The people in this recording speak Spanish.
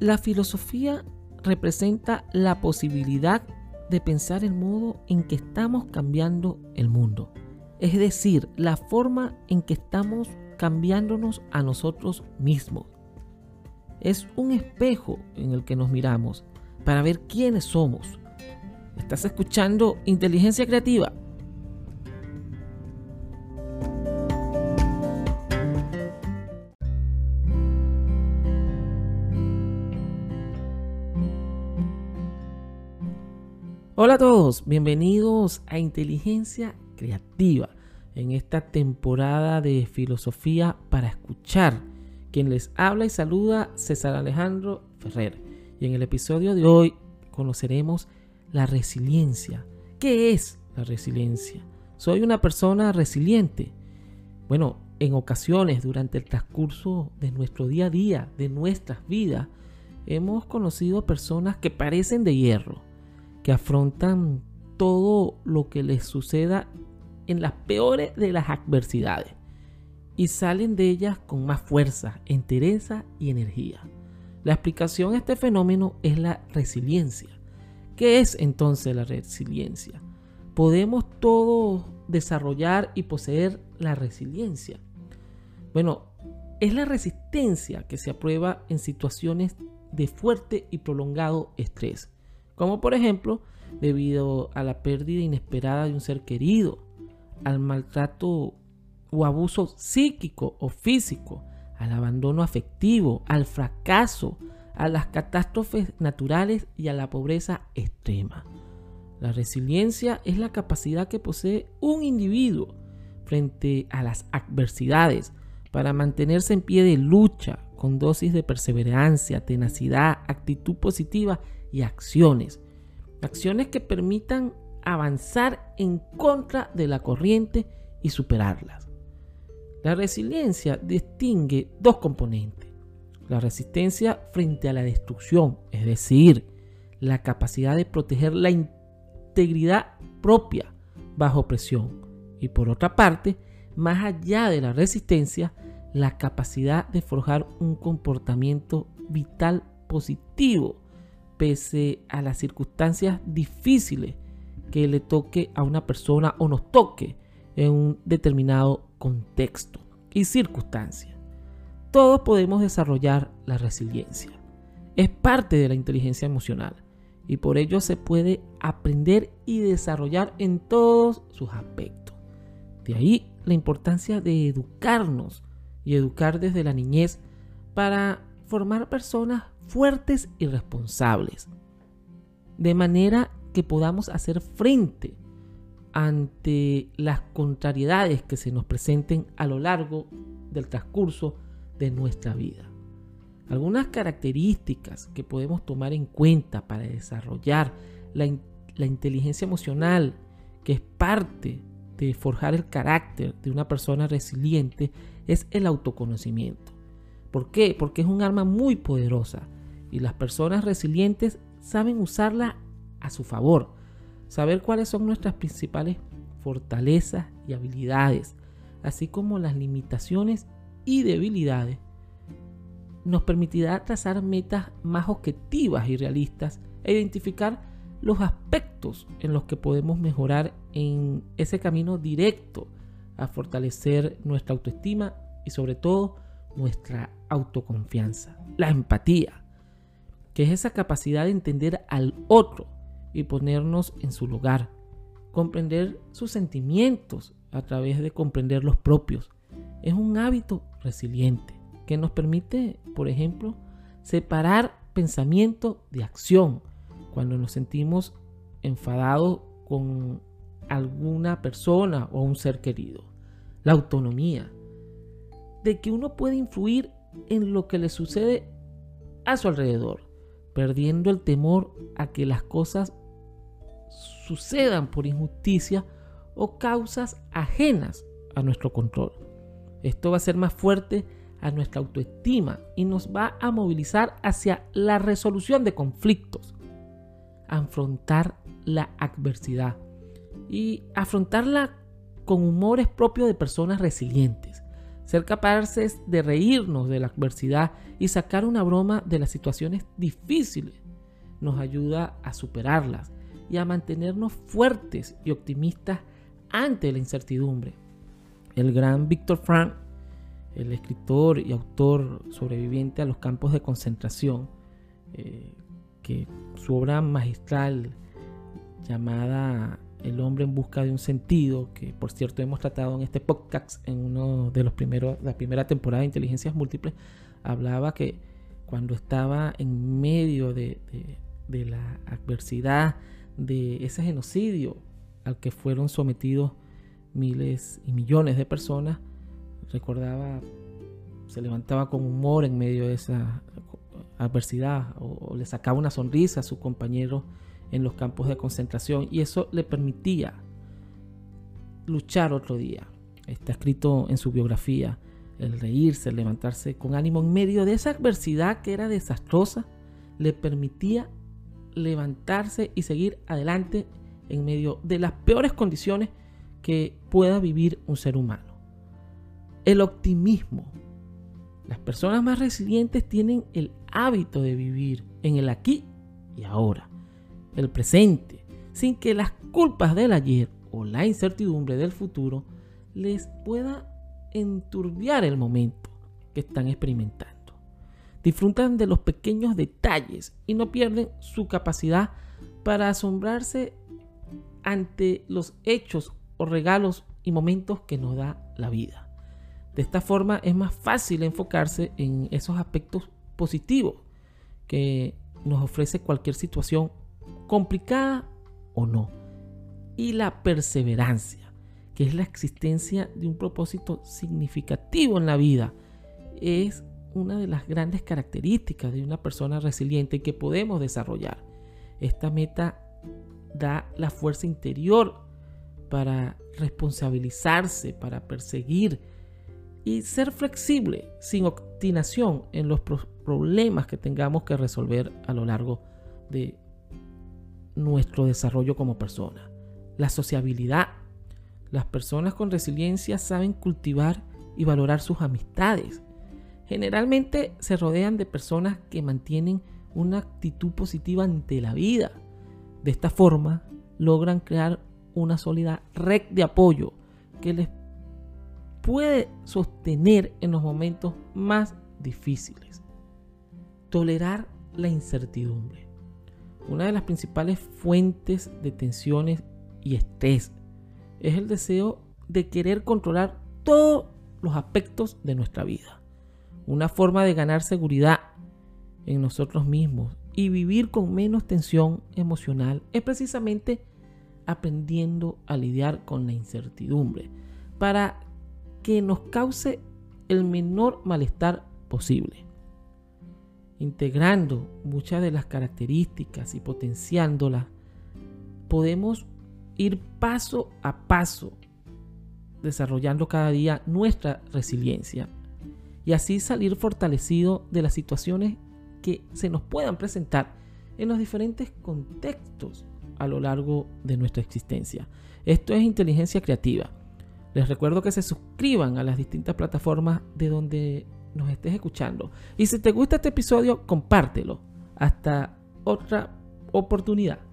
La filosofía representa la posibilidad de pensar el modo en que estamos cambiando el mundo. Es decir, la forma en que estamos cambiándonos a nosotros mismos. Es un espejo en el que nos miramos para ver quiénes somos. ¿Estás escuchando Inteligencia Creativa? Hola a todos, bienvenidos a Inteligencia Creativa en esta temporada de Filosofía para Escuchar. Quien les habla y saluda César Alejandro Ferrer. Y en el episodio de hoy conoceremos la resiliencia. ¿Qué es la resiliencia? ¿Soy una persona resiliente? Bueno, en ocasiones durante el transcurso de nuestro día a día, de nuestras vidas, hemos conocido personas que parecen de hierro que afrontan todo lo que les suceda en las peores de las adversidades y salen de ellas con más fuerza, entereza y energía. La explicación a este fenómeno es la resiliencia. ¿Qué es entonces la resiliencia? ¿Podemos todos desarrollar y poseer la resiliencia? Bueno, es la resistencia que se aprueba en situaciones de fuerte y prolongado estrés como por ejemplo debido a la pérdida inesperada de un ser querido, al maltrato o abuso psíquico o físico, al abandono afectivo, al fracaso, a las catástrofes naturales y a la pobreza extrema. La resiliencia es la capacidad que posee un individuo frente a las adversidades para mantenerse en pie de lucha con dosis de perseverancia, tenacidad, actitud positiva y acciones. Acciones que permitan avanzar en contra de la corriente y superarlas. La resiliencia distingue dos componentes. La resistencia frente a la destrucción, es decir, la capacidad de proteger la integridad propia bajo presión. Y por otra parte, más allá de la resistencia, la capacidad de forjar un comportamiento vital positivo pese a las circunstancias difíciles que le toque a una persona o nos toque en un determinado contexto y circunstancia. Todos podemos desarrollar la resiliencia. Es parte de la inteligencia emocional y por ello se puede aprender y desarrollar en todos sus aspectos. De ahí la importancia de educarnos y educar desde la niñez para formar personas fuertes y responsables, de manera que podamos hacer frente ante las contrariedades que se nos presenten a lo largo del transcurso de nuestra vida. Algunas características que podemos tomar en cuenta para desarrollar la, inteligencia emocional, que es parte de forjar el carácter de una persona resiliente, es el autoconocimiento. ¿Por qué? Porque es un arma muy poderosa y las personas resilientes saben usarla a su favor. Saber cuáles son nuestras principales fortalezas y habilidades, así como las limitaciones y debilidades, nos permitirá trazar metas más objetivas y realistas e identificar los aspectos en los que podemos mejorar en ese camino directo a fortalecer nuestra autoestima y sobre todo nuestra autoconfianza, la empatía que es esa capacidad de entender al otro y ponernos en su lugar, comprender sus sentimientos a través de comprender los propios. Es un hábito resiliente que nos permite, por ejemplo, separar pensamiento de acción cuando nos sentimos enfadados con alguna persona o un ser querido. La autonomía, de que uno puede influir en lo que le sucede a su alrededor perdiendo el temor a que las cosas sucedan por injusticia o causas ajenas a nuestro control. Esto va a ser más fuerte a nuestra autoestima y nos va a movilizar hacia la resolución de conflictos, afrontar la adversidad y afrontarla con humores propios de personas resilientes, Ser capaces de reírnos de la adversidad y sacar una broma de las situaciones difíciles nos ayuda a superarlas y a mantenernos fuertes y optimistas ante la incertidumbre. El gran Víctor Frank, el escritor y autor sobreviviente a los campos de concentración, eh, que su obra magistral llamada El hombre en busca de un sentido, que por cierto hemos tratado en este podcast en uno de los primeros, la primera temporada de Inteligencias Múltiples, hablaba que cuando estaba en medio de, la adversidad, de ese genocidio al que fueron sometidos miles y millones de personas, recordaba, se levantaba con humor en medio de esa adversidad o, le sacaba una sonrisa a su compañero en los campos de concentración y eso le permitía luchar otro día. Está escrito en su biografía, el reírse, el levantarse con ánimo en medio de esa adversidad que era desastrosa, le permitía levantarse y seguir adelante en medio de las peores condiciones que pueda vivir un ser humano. El optimismo. Las personas más resilientes tienen el hábito de vivir en el aquí y ahora, el presente, sin que las culpas del ayer o la incertidumbre del futuro les pueda enturbiar el momento que están experimentando. Disfrutan de los pequeños detalles y no pierden su capacidad para asombrarse ante los hechos o regalos y momentos que nos da la vida. De esta forma es más fácil enfocarse en esos aspectos positivos que nos ofrece cualquier situación complicada o no. Y la perseverancia, que es la existencia de un propósito significativo en la vida, es una de las grandes características de una persona resiliente que podemos desarrollar. Esta meta da la fuerza interior para responsabilizarse, para perseguir y ser flexible, sin obstinación en los problemas que tengamos que resolver a lo largo de nuestro desarrollo como persona. La sociabilidad. Las personas con resiliencia saben cultivar y valorar sus amistades. Generalmente se rodean de personas que mantienen una actitud positiva ante la vida. De esta forma logran crear una sólida red de apoyo que les puede sostener en los momentos más difíciles. Tolerar la incertidumbre. Una de las principales fuentes de tensiones y estrés es el deseo de querer controlar todos los aspectos de nuestra vida. Una forma de ganar seguridad en nosotros mismos y vivir con menos tensión emocional es precisamente aprendiendo a lidiar con la incertidumbre para que nos cause el menor malestar posible. Integrando muchas de las características y potenciándolas, podemos ir paso a paso desarrollando cada día nuestra resiliencia y así salir fortalecido de las situaciones que se nos puedan presentar en los diferentes contextos a lo largo de nuestra existencia. Esto es inteligencia creativa. Les recuerdo que se suscriban a las distintas plataformas de donde nos estés escuchando. Y si te gusta este episodio, compártelo. Hasta otra oportunidad.